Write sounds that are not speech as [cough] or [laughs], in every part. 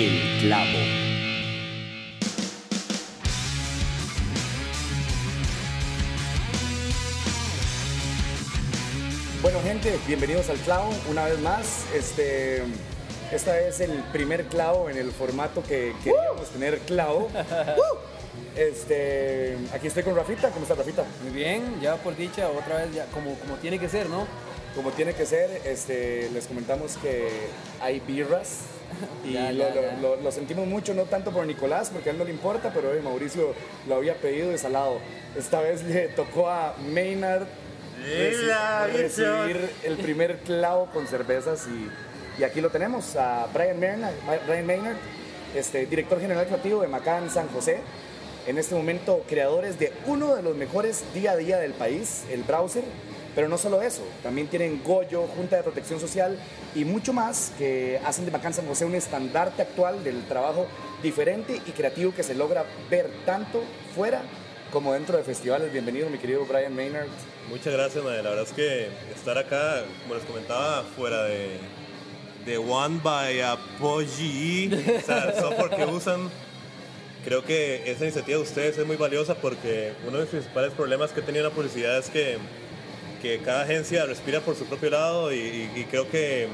El Clavo. Bueno gente, bienvenidos al clavo una vez más. Este, esta es el primer clavo en el formato que queríamos tener clavo. [laughs] Este, aquí estoy con Rafita. ¿Cómo está Rafita? Muy bien, ya por dicha, otra vez ya como, como tiene que ser, ¿no? Como tiene que ser, este, les comentamos que hay birras y Ya, lo, ya, lo- ya. lo- lo sentimos mucho, no tanto por Nicolás, porque a él no le importa, pero hoy Mauricio lo había pedido de salado. Esta vez le tocó a Maynard reci- recibir el primer clavo con cervezas y, y aquí lo tenemos, a Brian Maynard, Brian Maynard este, director general creativo de Macán San José. En este momento, creadores de uno de los mejores día a día del país, el browser. Pero no solo eso, también tienen Goyo, Junta de Protección Social y mucho más que hacen de Macán San José un estandarte actual del trabajo diferente y creativo que se logra ver tanto fuera como dentro de festivales. Bienvenido, mi querido Brian Maynard. Muchas gracias, madre. La verdad es que estar acá, como les comentaba, fuera de, de One by Apogee, o sea, el software que usan, creo que esa iniciativa de ustedes es muy valiosa porque uno de los principales problemas que en la publicidad es que, que cada agencia respira por su propio lado y, y- y creo que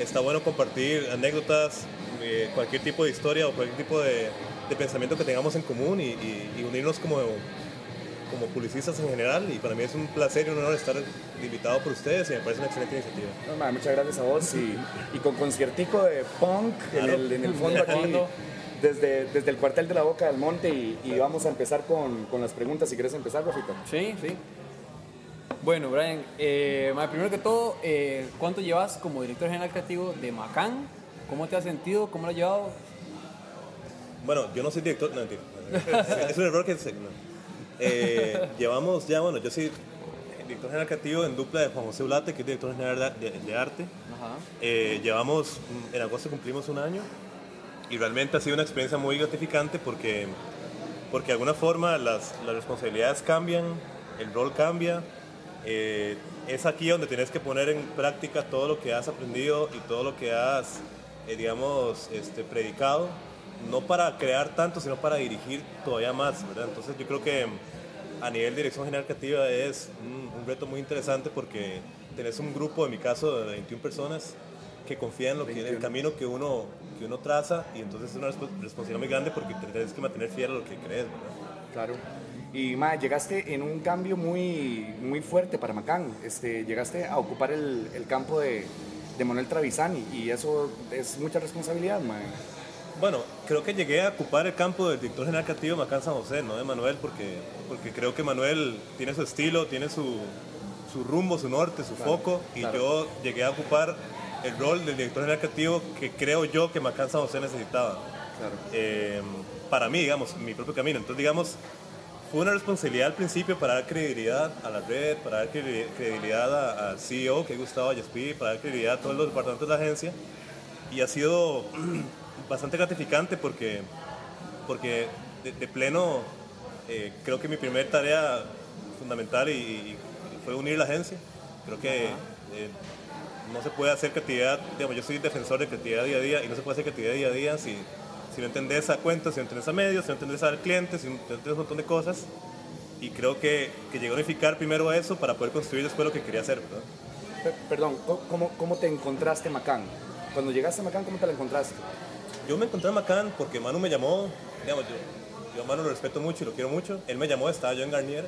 está bueno compartir anécdotas, eh, cualquier tipo de historia o cualquier tipo de, de pensamiento que tengamos en común y, y- y unirnos como como publicistas en general y para mí es un placer y un honor estar invitado por ustedes y me parece una excelente iniciativa. No, muchas gracias a vos y, y con conciertico de punk en, el, en el fondo aquí, desde, desde el cuartel de la Boca del Monte y, y vamos a empezar con, con las preguntas. Si quieres empezar, Rafita. Sí, sí. Bueno, Brian, eh, primero que todo, eh, ¿cuánto llevas como director general creativo de Macán? ¿Cómo te has sentido? ¿Cómo lo has llevado? Bueno, yo no soy director, no, mentira. [laughs] es un error que se... no. Eh, llevamos ya, bueno, yo soy director general creativo en dupla de Juan José Ulate, que es director general de, de- de arte. Ajá. Eh, llevamos, mm, en agosto cumplimos un año y realmente ha sido una experiencia muy gratificante porque, porque de alguna forma las, las responsabilidades cambian, el rol cambia. Eh, es aquí donde tienes que poner en práctica todo lo que has aprendido y todo lo que has, eh, digamos, este, predicado, no para crear tanto, sino para dirigir todavía más, ¿verdad? Entonces yo creo que a nivel de dirección general creativa es un, un reto muy interesante porque tenés un grupo, en mi caso, de 21 personas que confían en, lo que, en el 21. camino que uno, que uno traza y entonces es una respo- responsabilidad muy grande porque te tienes que mantener fiel a lo que crees, ¿verdad? Claro. Y ma, llegaste en un cambio muy, muy fuerte para Macán. Este, llegaste a ocupar el, el campo de, de Manuel Travisani y eso es mucha responsabilidad, ma. Bueno, creo que llegué a ocupar el campo del director general creativo de Macán San José, no de Manuel, porque, porque creo que Manuel tiene su estilo, tiene su, su rumbo, su norte, su Claro, foco, y claro. yo llegué a ocupar el rol del director general creativo que creo yo que Macán San José necesitaba. Claro. eh, para mí, digamos, mi propio camino. Entonces, digamos, fue una responsabilidad al principio para dar credibilidad a la red, para dar credi- credibilidad al CEO, que es Gustavo Ayespi, para dar credibilidad a todos los departamentos de la agencia. Y ha sido [clears throat] bastante gratificante porque, porque de, de pleno eh, creo que mi primera tarea fundamental y, y fue unir la agencia. Creo que eh, no se puede hacer creatividad, digamos, yo soy defensor de creatividad día a día y no se puede hacer creatividad día a día si, si no entendés a cuentas, si no entendés a medios, si no entendés al cliente, si no entendés un montón de cosas. Y creo que, que llegué a unificar primero eso para poder construir después lo que quería hacer, Perdón, ¿cómo- ¿cómo, ¿cómo te encontraste Macán? Cuando llegaste a Macán, ¿cómo te la encontraste? Yo me encontré en Macán porque Manu me llamó, digamos, yo, yo a Manu lo respeto mucho y lo quiero mucho. Él me llamó, estaba yo en Garnier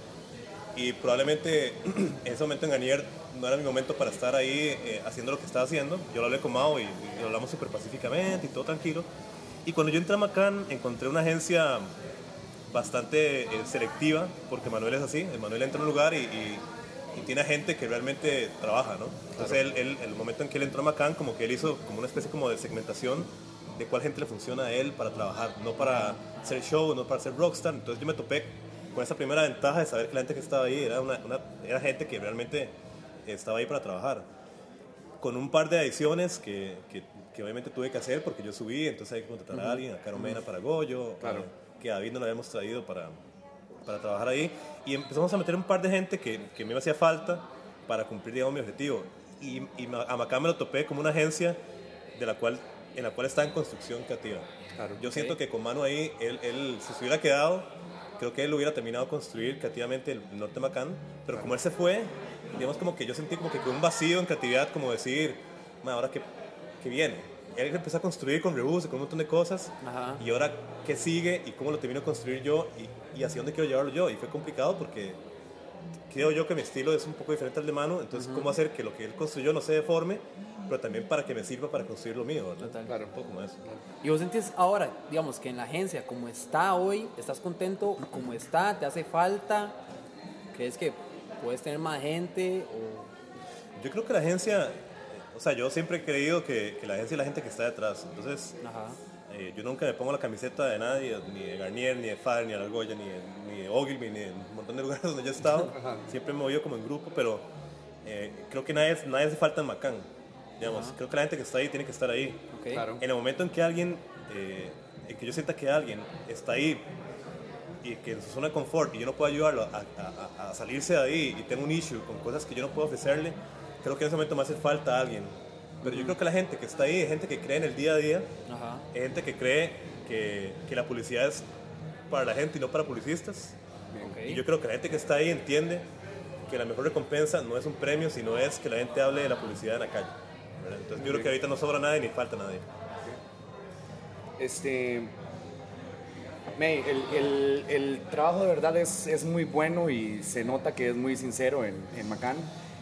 y probablemente [clears throat] en ese momento en Garnier no era mi momento para estar ahí eh, haciendo lo que estaba haciendo. Yo lo hablé con Mao y, y lo hablamos súper pacíficamente y todo tranquilo. Y cuando yo entré a Macán encontré una agencia bastante eh, selectiva, porque Manuel es así, el Manuel entra a un lugar y, y- y tiene gente que realmente trabaja, ¿no? Entonces él, él- el momento en que él entró a Macán, como que él hizo como una especie como de segmentación de cuál gente le funciona a él para trabajar, no para hacer show, no para ser rockstar. Entonces yo me topé con esa primera ventaja de saber que la gente que estaba ahí era, una, una- era gente que realmente estaba ahí para trabajar con un par de adiciones que, que, que obviamente tuve que hacer porque yo subí, entonces hay que contratar a alguien, a Caro Mena para Goyo, Claro. eh, que a David no lo habíamos traído para, para trabajar ahí. Y empezamos a meter un par de gente que, que me hacía falta para cumplir digamos, mi objetivo. Y, y a Macá me lo topé como una agencia de la cual en la cual está en construcción creativa. Claro, Yo siento que con Manu ahí, él, él, si se hubiera quedado, creo que él hubiera terminado de construir creativamente el norte Macán, pero como él se fue, digamos como que yo sentí como que un vacío en creatividad, como decir, "Ma, ahora qué, qué viene. Él empezó a construir con Rebus, con un montón de cosas, Ajá. y ahora qué sigue y cómo lo termino de construir yo y, y hacia dónde quiero llevarlo yo. Y fue complicado porque creo yo que mi estilo es un poco diferente al de Manu, entonces cómo hacer que lo que él construyó no se deforme, pero también para que me sirva para construir lo mío, ¿verdad? Total. Claro. Un poco como eso. Y vos sentís ahora, digamos, que en la agencia, como está hoy, estás contento como está, te hace falta, crees que puedes tener más gente o... Yo creo que la agencia, o sea, yo siempre he creído que, que la agencia es la gente que está detrás, entonces Ajá. eh, yo nunca me pongo la camiseta de nadie, ni de Garnier, ni de Far, ni de Argolla, ni de, ni de Ogilvy, ni de un montón de lugares [laughs] donde yo he estado, siempre me he movido como en grupo, pero eh, creo que nadie, nadie hace falta en Macán, digamos, creo que la gente que está ahí tiene que estar ahí. Claro. En el momento en que alguien, eh, en que yo sienta que alguien está ahí y que en su zona de confort y yo no puedo ayudarlo a, a- a- salirse de ahí y tengo un issue con cosas que yo no puedo ofrecerle, creo que en ese momento me hace falta alguien. Pero yo creo que la gente que está ahí es gente que cree en el día a día, Ajá. es gente que cree que, que la publicidad es para la gente y no para publicistas. Ok. Y yo creo que la gente que está ahí entiende que la mejor recompensa no es un premio, sino es que la gente hable de la publicidad en la calle. ¿verdad? Entonces yo creo que ahorita no sobra nadie ni falta nadie. Este. May, el, el- el trabajo de verdad es, es muy bueno y se nota que es muy sincero en, en Macán.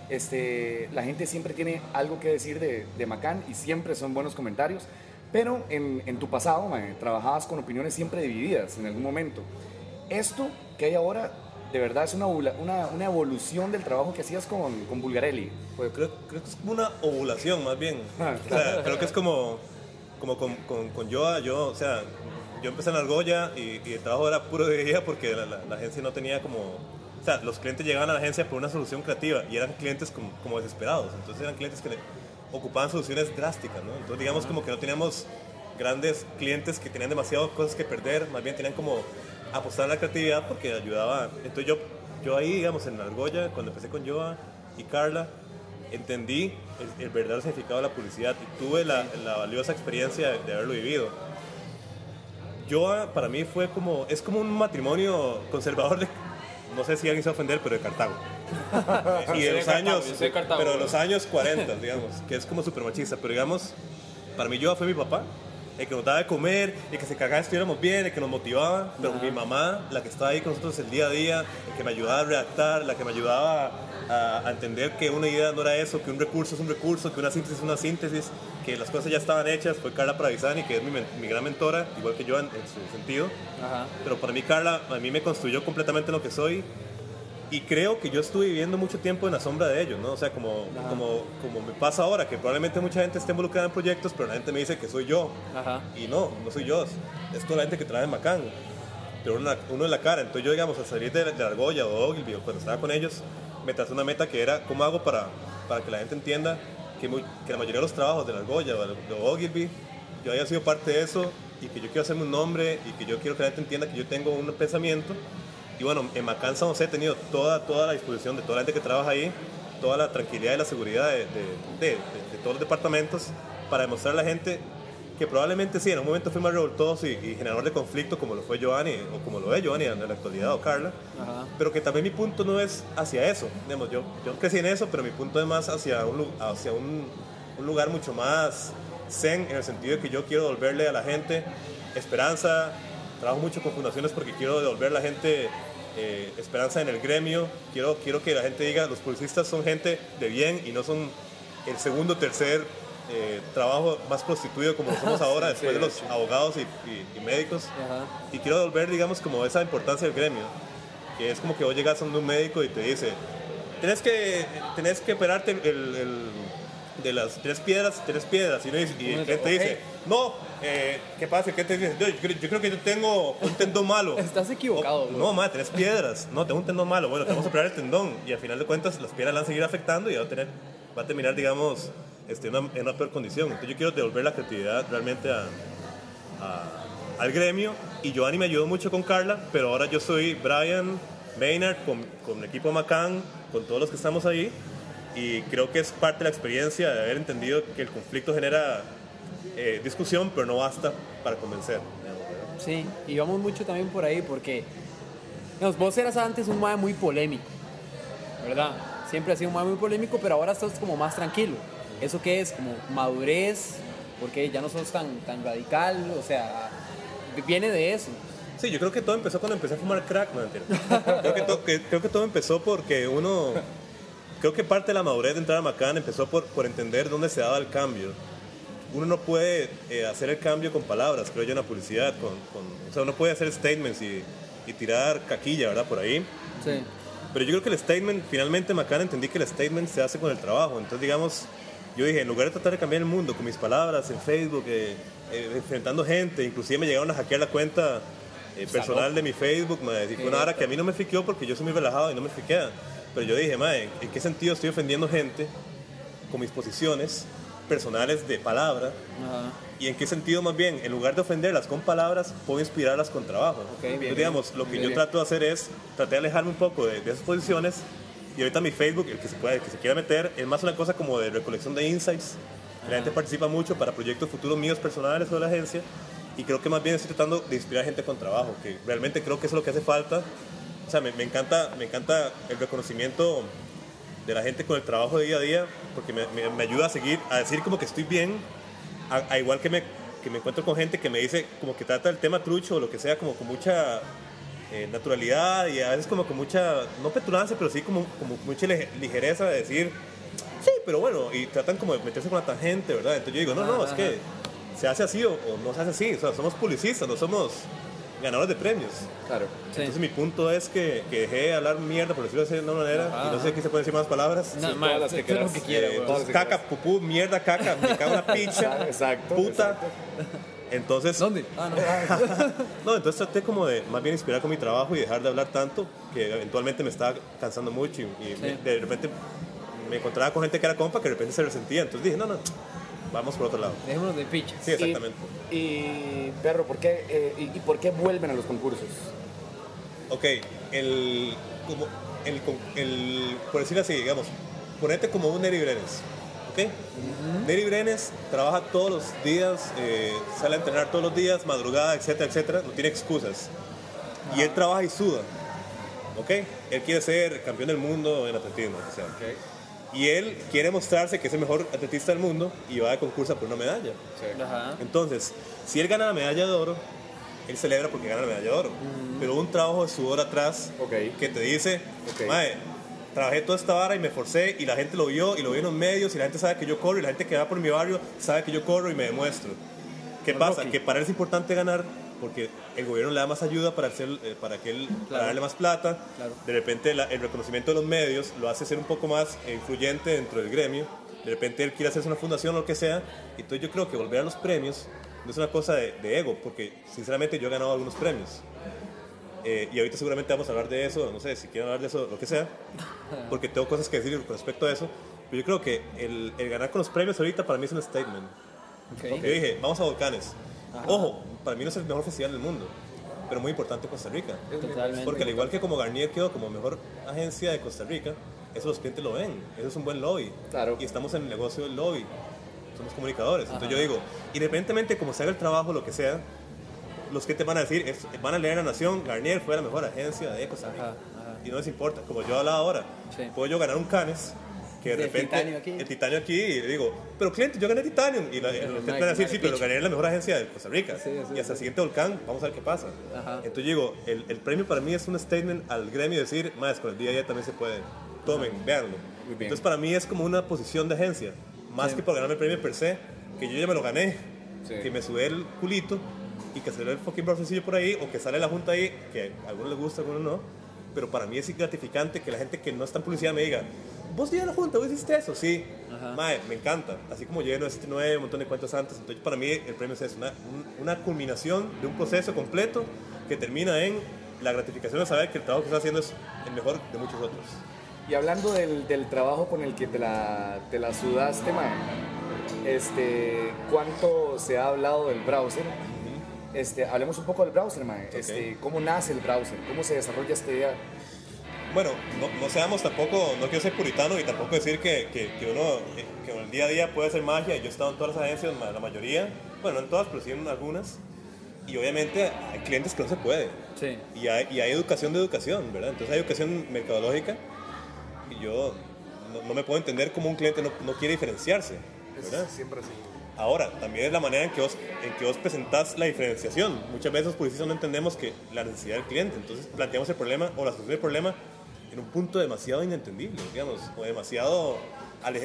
Este, la gente siempre tiene algo que decir de, de Macán y siempre son buenos comentarios. Pero en, en tu pasado, trabajabas con opiniones siempre divididas en algún momento. Esto que hay ahora, de verdad es una, una, una evolución del trabajo que hacías con, con Bulgarelli. Pues creo, creo que es como una ovulación más bien. Ah, O sea, creo que es como, como con, con, con Joa, yo, o sea, yo empecé en Argolla y, y el trabajo era puro de día porque la, la- la agencia no tenía como... O sea, los clientes llegaban a la agencia por una solución creativa y eran clientes como, como desesperados. Entonces eran clientes que ocupaban soluciones drásticas, ¿no? Entonces digamos como que no teníamos grandes clientes que tenían demasiadas cosas que perder, más bien tenían como apostar a la creatividad porque ayudaba. Entonces yo, yo ahí, digamos, en Argolla, cuando empecé con Joa y Carla, entendí el, el verdadero significado de la publicidad y tuve la, la valiosa experiencia de, de haberlo vivido. Joa para mí fue como, es como un matrimonio conservador de, no sé si alguien se va a ofender, pero de Cartago. [laughs] y de los años, yo pero de los años 40, digamos, que es como súper machista, pero digamos, para mí Joa fue mi papá, el que nos daba de comer, el que se cagaba estuviéramos bien, el que nos motivaba, pero mi mamá, la que estaba ahí con nosotros el día a día, el que me ayudaba a redactar, la que me ayudaba a, a entender que una idea no era eso, que un recurso es un recurso, que una síntesis es una síntesis, que las cosas ya estaban hechas, fue Carla Pravisani, que es mi, gran mentora, igual que yo en, en su sentido. Ajá. Pero para mí Carla, a mí me construyó completamente lo que soy y creo que yo estuve viviendo mucho tiempo en la sombra de ellos, ¿no? O sea, como, como, como me pasa ahora, que probablemente mucha gente esté involucrada en proyectos, pero la gente me dice que soy yo. Ajá. Y no, no soy yo, es toda la gente que trae en Macán. Pero uno, uno en la cara. Entonces yo, digamos, al salir de, de Argolla o Ogilvy, cuando estaba con ellos, me trazé una meta que era, ¿cómo hago para, para que la gente entienda que, muy- que la mayoría de los trabajos de la Argolla o de Ogilvy, yo haya sido parte de eso y que yo quiero hacerme un nombre y que yo quiero que la gente entienda que yo tengo un pensamiento. Y bueno, en Macán San José he tenido toda, toda la disposición de toda la gente que trabaja ahí, toda la tranquilidad y la seguridad de, de- de- de- de todos los departamentos para demostrar a la gente que probablemente sí, en un momento fui más revoltoso y, y generador de conflicto como lo fue Giovanni o como lo es Giovanni en la actualidad o Carla, Ajá. pero que también mi punto no es hacia eso. Digamos, yo, yo crecí en eso, pero mi punto es más hacia un, hacia un, un lugar mucho más zen en el sentido de que yo quiero devolverle a la gente esperanza. Trabajo mucho con fundaciones porque quiero devolver a la gente eh, esperanza en el gremio. Quiero, quiero que la gente diga, los publicistas son gente de bien y no son el segundo, tercer eh, trabajo más prostituido como lo somos [laughs] ahora después de los abogados y, y- y médicos. Ajá. Y quiero devolver, digamos, como esa importancia del gremio. Que es como que vos llegas a un médico y te dice, tenés que, tenés que operarte el, el- de las tres piedras, tres piedras. Y, dice- y el cliente dice, no, eh, ¿qué pasa? ¿Qué te dice? Yo, yo creo- yo creo que yo tengo un tendón malo. [laughs] Estás equivocado, O- bro. no, madre, tres piedras. No, tengo un tendón malo. Bueno, te vamos a operar el tendón. Y al final de cuentas, las piedras la van a seguir afectando y va a, tener, va a terminar, digamos, este, una- en una peor condición. Entonces yo quiero devolver la creatividad realmente a, a- al gremio y Giovanni me ayudó mucho con Carla, pero ahora yo soy Brian Maynard con, con el equipo Macán, con todos los que estamos ahí y creo que es parte de la experiencia de haber entendido que el conflicto genera eh, discusión, pero no basta para convencer. Sí, y vamos mucho también por ahí porque, digamos, vos eras antes un mae muy polémico, ¿verdad? Siempre has sido un mae muy polémico, pero ahora estás como más tranquilo. ¿Eso qué es? Como madurez, porque ya no sos tan, tan radical, o sea, viene de eso. Sí, yo creo que todo empezó cuando empecé a fumar crack, no creo, que to- que- creo que todo empezó porque uno, creo que parte de la madurez de entrar a Macán empezó por, por entender dónde se daba el cambio. Uno no puede eh, hacer el cambio con palabras, creo yo, en la publicidad. Con, con- o sea, uno puede hacer statements y, y tirar caquilla, ¿verdad? Por ahí. Sí. Pero yo creo que el statement, finalmente Macán entendí que el statement se hace con el trabajo. Entonces, digamos, yo dije, en lugar de tratar de cambiar el mundo con mis palabras en Facebook, eh, eh, enfrentando gente, inclusive me llegaron a hackear la cuenta eh, personal de mi Facebook, y fue una hora que a mí no me friqueó porque yo soy muy relajado y no me friquea. Pero yo dije, madre, ¿en qué sentido estoy ofendiendo gente con mis posiciones personales de palabra? Ajá. ¿Y en qué sentido más bien, en lugar de ofenderlas con palabras, puedo inspirarlas con trabajo? Entonces, bien. digamos, lo que Bien, yo bien. trato de hacer es, tratar de alejarme un poco de, de esas posiciones. Y ahorita mi Facebook, el que se, pueda, el que se quiera meter, es más una cosa como de recolección de insights. La gente participa mucho para proyectos futuros míos personales o de la agencia. Y creo que más bien estoy tratando de inspirar gente con trabajo, que realmente creo que eso es lo que hace falta. O sea, me, me encanta, me encanta el reconocimiento de la gente con el trabajo de día a día, porque me, me- me ayuda a seguir, a decir como que estoy bien, a, a igual que me, que me encuentro con gente que me dice como que trata el tema trucho o lo que sea, como con mucha eh, naturalidad y a veces como con mucha, no petulancia, pero sí como, como mucha lige- ligereza de decir, sí, pero bueno, y tratan como de meterse con la tangente, ¿verdad? Entonces yo digo, no, no, es que se hace así o, o no se hace así, o sea, somos publicistas, no somos ganadores de premios. Claro. Sí. Entonces mi punto es que, que dejé de hablar mierda, por decirlo de alguna manera, Ajá, y no sé aquí se pueden decir más palabras. No, Sí, mae, todas las que quieras. que quiera, Eh, Todas caca, pupú, mierda, caca, me cago en una picha, [laughs] Exacto, puta. Entonces, ¿Dónde? Ah, no. [laughs] no, entonces traté como de más bien inspirar con mi trabajo y dejar de hablar tanto, que eventualmente me estaba cansando mucho y, y me- de repente me encontraba con gente que era compa que de repente se resentía. Entonces dije, no, no, vamos por otro lado. Dejémonos de picha. Sí, exactamente. Y, y, perro, ¿por qué, eh, y, y por qué vuelven a los concursos? Ok, el, como, el, con- el, por decirlo así, digamos, ponete como un Neri Brenes, ¿ok? Neri Brenes trabaja todos los días, eh, sale a entrenar todos los días, madrugada, etcétera, etcétera, no tiene excusas. Y él trabaja y suda, ¿ok? Él quiere ser campeón del mundo en atletismo, o sea. Y él quiere mostrarse que es el mejor atletista del mundo y va a concurso por una medalla. Ajá. Entonces, si él gana la medalla de oro, él celebra porque gana la medalla de oro. Pero hubo un trabajo de sudor atrás que te dice, Ok. "Mae, trabajé toda esta vara y me forcé y la gente lo vio y lo vio en los medios y la gente sabe que yo corro y la gente que va por mi barrio sabe que yo corro y me demuestro. ¿Qué pasa? Rocky. Que para él es importante ganar porque el gobierno le da más ayuda para, hacer, eh, para, que él, para darle más plata. Claro. De repente la- el reconocimiento de los medios lo hace ser un poco más eh, influyente dentro del gremio. De repente él quiere hacerse una fundación o lo que sea. Entonces yo creo que volver a los premios no es una cosa de, de ego, porque sinceramente yo he ganado algunos premios. Eh, y ahorita seguramente vamos a hablar de eso, no sé si quieren hablar de eso, lo que sea, [laughs] porque tengo cosas que decir con respecto a eso. Pero yo creo que el, el ganar con los premios ahorita para mí es un statement. Ok. Yo dije, vamos a Volcanes. Ojo, para mí no es el mejor festival del mundo, pero muy importante en Costa Rica. Totalmente. Porque al igual que como Garnier quedó como mejor agencia de Costa Rica, eso los clientes lo ven, eso es un buen lobby. Claro. Y estamos en el negocio del lobby, somos comunicadores. Entonces yo digo, independientemente como se haga el trabajo, lo que sea, los clientes van a decir, es- van a leer a Nación, Garnier fue la mejor agencia de Costa Rica. Ajá, ajá. Y no les importa, como yo hablaba ahora, Sí. puedo yo ganar un Canes, que de De repente titanio aquí. el titanio aquí y le digo, pero cliente, yo gané Titanium. Y la, va a decir, sí, pero gané la mejor agencia de Costa Rica. Sí, sí, y hasta el siguiente volcán, vamos a ver qué pasa. Ajá. Entonces yo digo, el, el premio para mí es un statement al gremio decir, más con el día a día también se puede. Tomen, véanlo. Muy bien. Entonces para mí es como una posición de agencia, más que por ganarme el premio per se, que yo ya me lo gané, que me sube el culito y que sale el fucking bracecillo por ahí, o que sale la junta ahí, que a algunos les gusta, a algunos no. Pero para mí es gratificante que la gente que no está en publicidad me diga, vos llegas a la junta, vos hiciste eso, sí. Ajá. Mae, me encanta. Así como lleno este 9, un montón de cuentos antes. Entonces, para mí, el premio es eso, una, un- una culminación de un proceso completo que termina en la gratificación de saber que el trabajo que estás haciendo es el mejor de muchos otros. Y hablando del, del trabajo con el que te la, te la sudaste, mae, este, ¿cuánto se ha hablado del browser? Este, hablemos un poco del browser, mae. Este, ¿Cómo nace el browser? ¿Cómo se desarrolla esta idea? Bueno, no, no seamos tampoco, no quiero ser puritano y tampoco decir que, que, que uno, eh, que en el día a día puede hacer magia. Yo he estado en todas las agencias, la mayoría, bueno, no en todas, pero sí en algunas. Y obviamente hay clientes que no se puede. Sí. Y hay, y hay educación de educación, ¿verdad? Entonces hay educación mercadológica y yo no, no me puedo entender cómo un cliente no, no quiere diferenciarse, ¿verdad? Siempre así. Ahora, también es la manera en que, vos, en que vos presentás la diferenciación. Muchas veces los publicistas no entendemos que la necesidad del cliente, entonces planteamos el problema o la solución del problema en un punto demasiado inentendible, digamos, o demasiado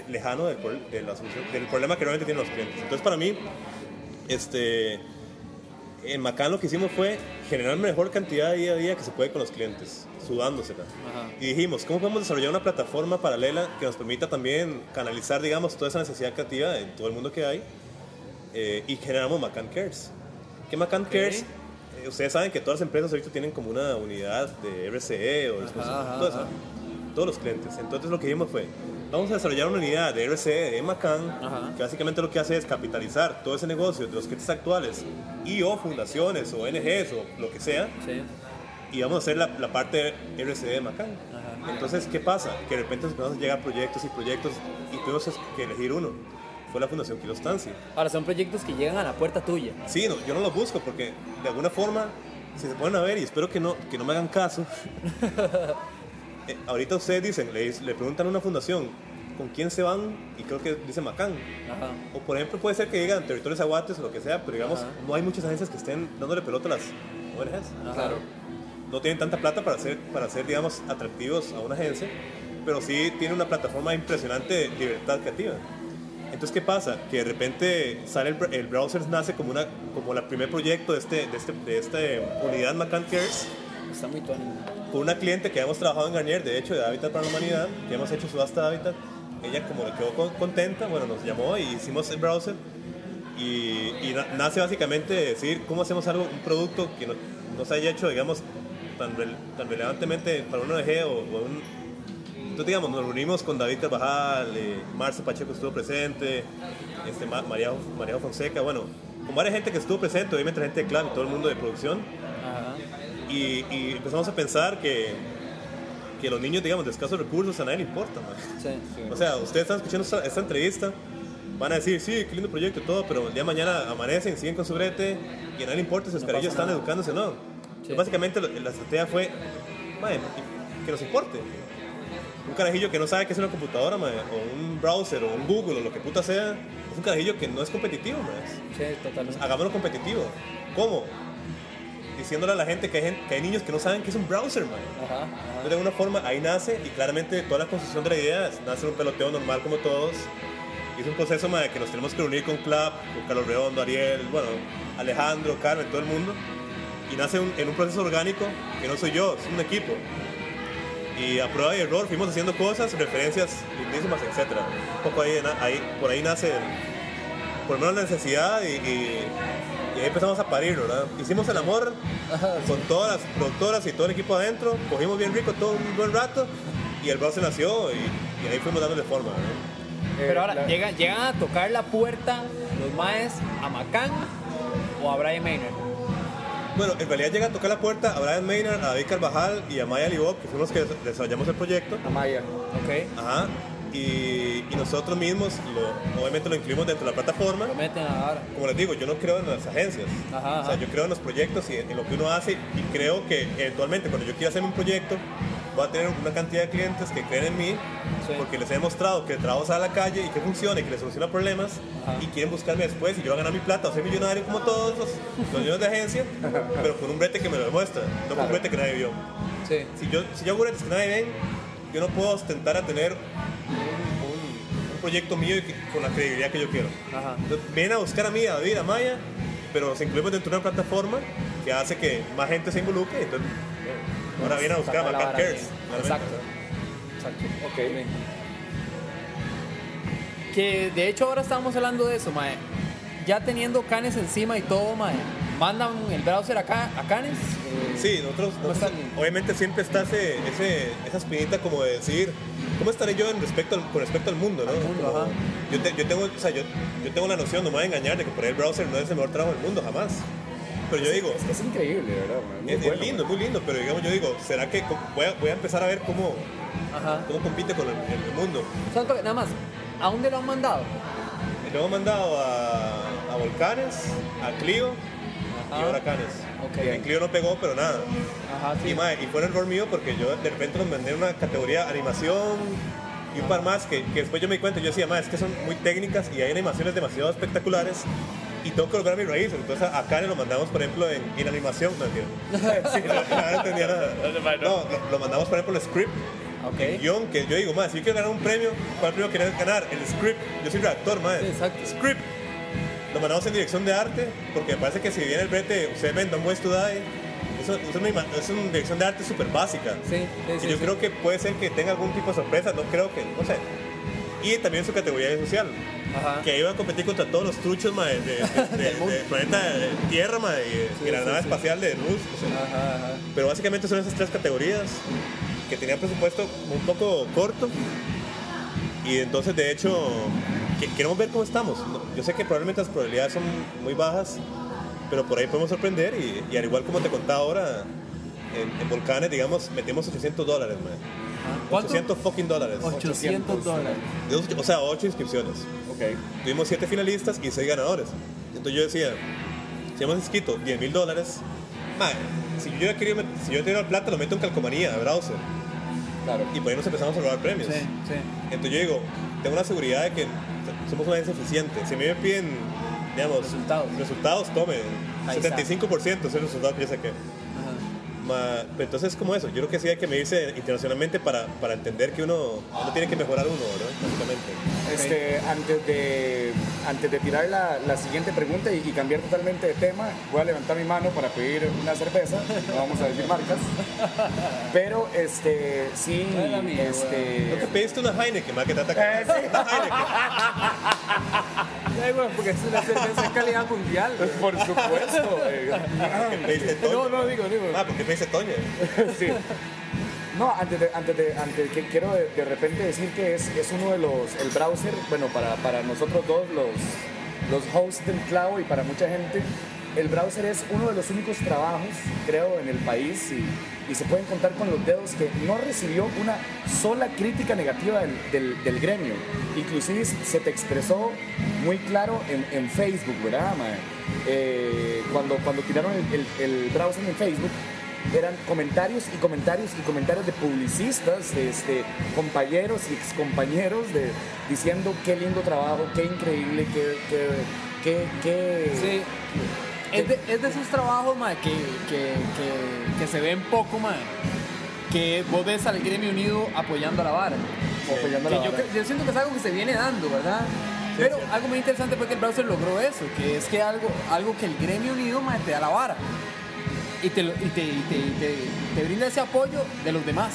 lejano del, pro- de la solución, del problema que realmente tienen los clientes. Entonces, para mí, este, en Macán lo que hicimos fue generar mejor cantidad de día a día que se puede con los clientes, sudándosela. Ajá. Y dijimos, ¿cómo podemos desarrollar una plataforma paralela que nos permita también canalizar, digamos, toda esa necesidad creativa en todo el mundo que hay? Eh, y generamos Macan Cares. ¿Qué Macan Cares? Eh, ustedes saben que todas las empresas ahorita tienen como una unidad de RCE o ajá, todo eso. todos los clientes. Entonces lo que dijimos fue, vamos a desarrollar una unidad de RCE de Macan, Ajá. que básicamente lo que hace es capitalizar todo ese negocio de los clientes actuales y o fundaciones o ONGs o lo que sea, Sí. y vamos a hacer la, la parte RCD de Macan. Ajá. Entonces, ¿qué pasa? Que de repente empezamos a llegar proyectos y proyectos y tuvimos que elegir uno. Fue la Fundación Kilostancia. Ahora son proyectos que llegan a la puerta tuya. Sí, no, yo no los busco porque de alguna forma, si se ponen a ver, y espero que no, que no me hagan caso, [laughs] eh, ahorita ustedes dicen, le, le preguntan a una fundación, ¿con quién se van? Y creo que dice Macán. Ajá. O por ejemplo puede ser que digan territorios aguates o lo que sea, pero digamos, Ajá. no hay muchas agencias que estén dándole pelota a las ONGs. Claro. no tienen tanta plata para ser, para ser digamos, atractivos a una agencia, pero sí tiene una plataforma impresionante de libertad creativa. Entonces, ¿qué pasa? Que de repente sale el, el browser nace como, una, como el primer proyecto de, este, de, este, de esta unidad Macan Cares Está muy tuani. con una cliente que hemos trabajado en Garnier, de hecho, de Hábitat para la Humanidad, que hemos hecho subasta de Hábitat. Ella como le quedó con- contenta, bueno, nos llamó y hicimos el browser. Y, y na- nace básicamente de decir cómo hacemos algo, un producto que no, no se haya hecho, digamos, tan, tan relevantemente para una ONG o, o un... Entonces, digamos, nos reunimos con David Carvajal, eh, Marce Pacheco estuvo presente, este, Ma- María, María Fonseca, bueno, con varias gente que estuvo presente, obviamente la gente de Clan todo el mundo de producción. Ajá. Y, y empezamos a pensar que, que los niños, digamos, de escasos recursos a nadie le importa. Sí. O sea, ustedes están escuchando esta, esta entrevista, van a decir, sí, qué lindo proyecto y todo, pero el día de mañana amanecen, siguen con su brete y a nadie le importa si los No carillos están educándose o no. Sí. Básicamente la estrategia fue, "Mae, que nos importe. Un carajillo que no sabe qué es una computadora, mae, o un browser, o un Google, o lo que puta sea, es un carajillo que no es competitivo, mae. Sí, totalmente. Hagámoslo competitivo. ¿Cómo? Diciéndole a la gente que hay, gen- que hay niños que no saben qué es un browser, man. Ajá. Ajá. Entonces, de alguna forma, ahí nace, y claramente toda la construcción de la idea es- nace en un peloteo normal como todos. Y es un proceso man, que nos tenemos que reunir con Clap, con Carlos Redondo, Ariel, bueno, Alejandro, Carmen, todo el mundo. Y nace un- en un proceso orgánico que no soy yo, es un equipo. Y a prueba y error fuimos haciendo cosas, referencias lindísimas, etc. Un poco ahí, ahí por ahí nace el, por lo menos la necesidad y, y- y ahí empezamos a parir, ¿verdad? Hicimos el amor con todas las productoras y todo el equipo adentro, cogimos bien rico todo un buen rato y el browser nació y, y ahí fuimos dándole forma, ¿no? Eh, Pero ahora, la- llegan, llegan a tocar la puerta los maes a Macán o a Brian Maynard. Bueno, en realidad llega a tocar la puerta a Brian Maynard, a David Carvajal y a Maya Libop, que fuimos los que des- desarrollamos el proyecto. Amaya. Ok. Ajá. Y, y nosotros mismos, lo, obviamente lo incluimos dentro de la plataforma. Lo meten ahora. Como les digo, yo no creo en las agencias. Ajá, O sea, ajá. yo creo en los proyectos y en, en lo que uno hace y creo que eventualmente cuando yo quiera hacer un proyecto voy a tener una cantidad de clientes que creen en mí Sí. porque les he demostrado que el trabajo sale a la calle y que funciona y que les soluciona problemas Ajá. y quieren buscarme después y yo voy a ganar mi plata o ser millonario como todos los, los dueños de agencia, pero con un brete que me lo demuestra, no con un brete que nadie vio. Sí. Si yo, si yo hago bretes que nadie ven, yo no puedo ostentar a tener un, proyecto mío y que- con la credibilidad que yo quiero. Ajá. Entonces, vienen a buscar a mí, a David, a Maya, pero nos incluimos dentro de una plataforma que hace que más gente se involucre. Entonces, bueno, ahora vienen a buscar a Cares. Exacto. Exacto. Ok. Bien. Que de hecho ahora estábamos hablando de eso, mae. Ya teniendo Canes encima y todo, mae. Mandan el browser acá a Canes. eh, Sí, nosotros, ¿Cómo nosotros- obviamente siempre está ese, ese- esa espinita como de decir, ¿cómo estaré yo en respecto al- con respecto al mundo? ¿no? Al mundo, Como- ajá. yo, te- yo tengo, o sea, yo, yo tengo la noción, no me voy a engañar, de que por ahí el browser no es el mejor trabajo del mundo, jamás. pero yo digo, Es, es increíble, ¿verdad? man? Muy es, es bueno, lindo, man. muy lindo, pero digamos, yo digo, ¿será que co- voy a, voy a empezar a ver cómo, Ajá. cómo compite con el, el mundo? ¿Saben qué? Nada más, ¿a dónde lo han mandado? Lo hemos mandado a, a Volcanes, a Clio y Ajá. a Huracanes. Ok. En Clio no pegó, pero nada. Ajá, sí. Y, mae, y fue un error mío porque yo de repente los mandé en una categoría animación y un par más que, que después yo me di cuenta, yo decía, más es que son muy técnicas y hay animaciones demasiado espectaculares y tengo que volver a mi raíz. Entonces acá lo mandamos, por ejemplo, en, en animación, no entiendo. [laughs] Sí, no, no entendía nada. No, lo, lo mandamos, por ejemplo, en script. Ok. En guion, que yo digo, más si yo quiero ganar un premio, ¿cuál premio quieres ganar? El script. Yo soy redactor, más. Sí, exacto. Script. Lo mandamos en dirección de arte, porque me parece que si viene el brete, ustedes ven Don't Waste to Die, eso, eso es, una, es una dirección de arte súper básica. Sí, sí, yo sí. creo que puede ser que tenga algún tipo de sorpresa, no creo que, no sé. Y también su categoría social, Ajá. que iba a competir contra todos los truchos ma, de, de, [laughs] de- planeta de Tierra ma, y, y la nave espacial de Rus. o sea, Ajá, ajá. pero básicamente son esas tres categorías que tenían presupuesto un poco corto. Y entonces, de hecho, que- queremos ver cómo estamos. Yo sé que probablemente las probabilidades son muy bajas, pero por ahí podemos sorprender. Y, y al igual como te contaba ahora, en, en Volcanes, digamos, metimos 800 dólares, man. ¿Cuánto? 800 fucking dólares. 800 dólares. O sea, 8 inscripciones. Ok. Tuvimos 7 finalistas y 6 ganadores. Entonces yo decía, si hemos inscrito 10 mil dólares, si yo hubiera querido, si yo tenía plata, lo meto en calcomanía, de browser. Claro. Y por ahí nos empezamos a robar premios. Sí, sí. Entonces yo digo, tengo una seguridad de que somos una agencia eficiente. Si a mí me piden, digamos, Resultados. resultados tomen. Ahí está. 75% es el resultado que yo saqué. Ma- pero entonces es como eso. Yo creo que sí hay que medirse internacionalmente para, para entender que uno, uno tiene que mejorar uno, ¿verdad? Básicamente. Este, antes, de, antes de tirar la, la siguiente pregunta y, y cambiar totalmente de tema, voy a levantar mi mano para pedir una cerveza. No vamos a decir marcas. Pero este, sí, No es la mía, ¿No te este. pediste una Heineken, más que te ataca? Eh, sí. Una Heineken. Ay, güey, porque es una cerveza de calidad mundial. güey. Por supuesto. eh, ¿Por qué pediste Toño? No, no, digo, digo. Ah, ¿por qué pediste Toño? [laughs] sí. No, antes de, antes de, antes que quiero de, de repente decir que es, es uno de los, el browser, bueno, para, para nosotros dos, los, los hosts del clavo y para mucha gente, el browser es uno de los únicos trabajos, creo, en el país y, se pueden contar con los dedos que no recibió una sola crítica negativa del, del, gremio. Inclusive se te expresó muy claro en, en Facebook, ¿verdad, mae? Eh, cuando, cuando tiraron el, el, browser en Facebook, eran comentarios y comentarios y comentarios de publicistas, este, compañeros y excompañeros de, diciendo qué lindo trabajo, qué increíble, qué, qué, qué. Es de, es de esos trabajos, ma, que, que, que, que se ven poco, ma, que vos ves al gremio unido apoyando a la vara. apoyando Que la yo, vara. yo siento que es algo que se viene dando, ¿verdad? Pero algo muy interesante fue que el browser logró eso, que es que algo, algo que el gremio unido ma, te da la vara. Y, te, y, te, y te, y te- te brinda ese apoyo de los demás.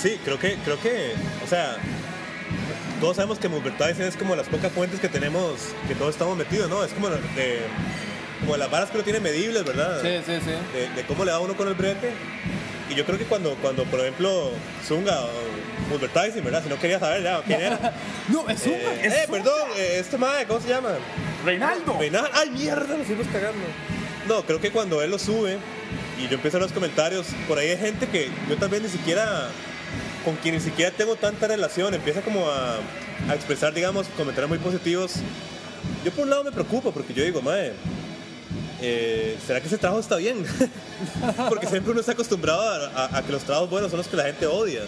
Sí, creo que, creo que, o sea, todos sabemos que Advertising es como las pocas fuentes que tenemos, que todos estamos metidos, ¿no? Es como de, como las varas que uno tiene medibles, ¿verdad? sí, sí. De, de cómo le da uno con el brete. Y yo creo que cuando, cuando por ejemplo, Zunga o Advertising, ¿verdad? Si no quería saber ya quién era. [laughs] No, es un... Eh, eh, perdón, eh, este mae, ¿cómo se llama? Reinaldo. Reinaldo. Ay, mierda, nos fuimos cagando. No, creo que cuando él lo sube y yo empiezo a ver los comentarios, por ahí hay gente que yo tal vez ni siquiera, con quien ni siquiera tengo tanta relación, empieza como a, a expresar, digamos, comentarios muy positivos. Yo por un lado me preocupo porque yo digo, mae, eh, ¿será que ese trabajo está bien? [laughs] porque siempre uno está acostumbrado a, a- a que los trabajos buenos son los que la gente odia.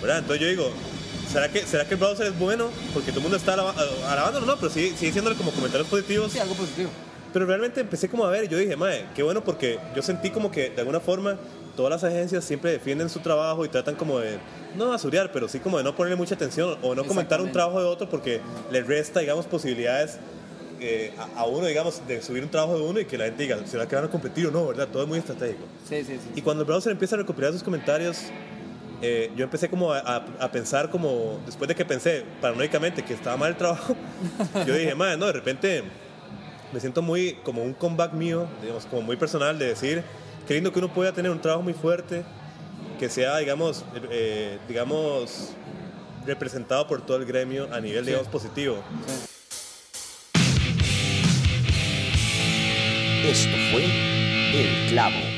¿verdad? Entonces yo digo, ¿será que, ¿será que el browser es bueno? Porque todo el mundo está alaba- alabándolo, no, pero sigue, sigue siéndole como comentarios positivos. Sí, algo positivo. Pero realmente empecé como a ver y yo dije, mae, qué bueno porque yo sentí como que de alguna forma todas las agencias siempre defienden su trabajo y tratan como de, no basurear, pero sí como de no ponerle mucha atención o no comentar un trabajo de otro porque le resta, digamos, posibilidades eh, a, a uno, digamos, de subir un trabajo de uno y que la gente diga, ¿será que van a competir o no? ¿Verdad? Todo es muy estratégico. Sí, sí, sí. Y cuando el browser empieza a recopilar sus comentarios, eh, yo empecé como a, a- a pensar como, después de que pensé paranoicamente que estaba mal el trabajo, [laughs] yo dije, madre, no, de repente me siento muy como un comeback mío, digamos, como muy personal de decir, qué lindo que uno pueda tener un trabajo muy fuerte, que sea, digamos, eh, digamos, representado por todo el gremio a nivel, digamos, positivo. Esto fue El Clavo.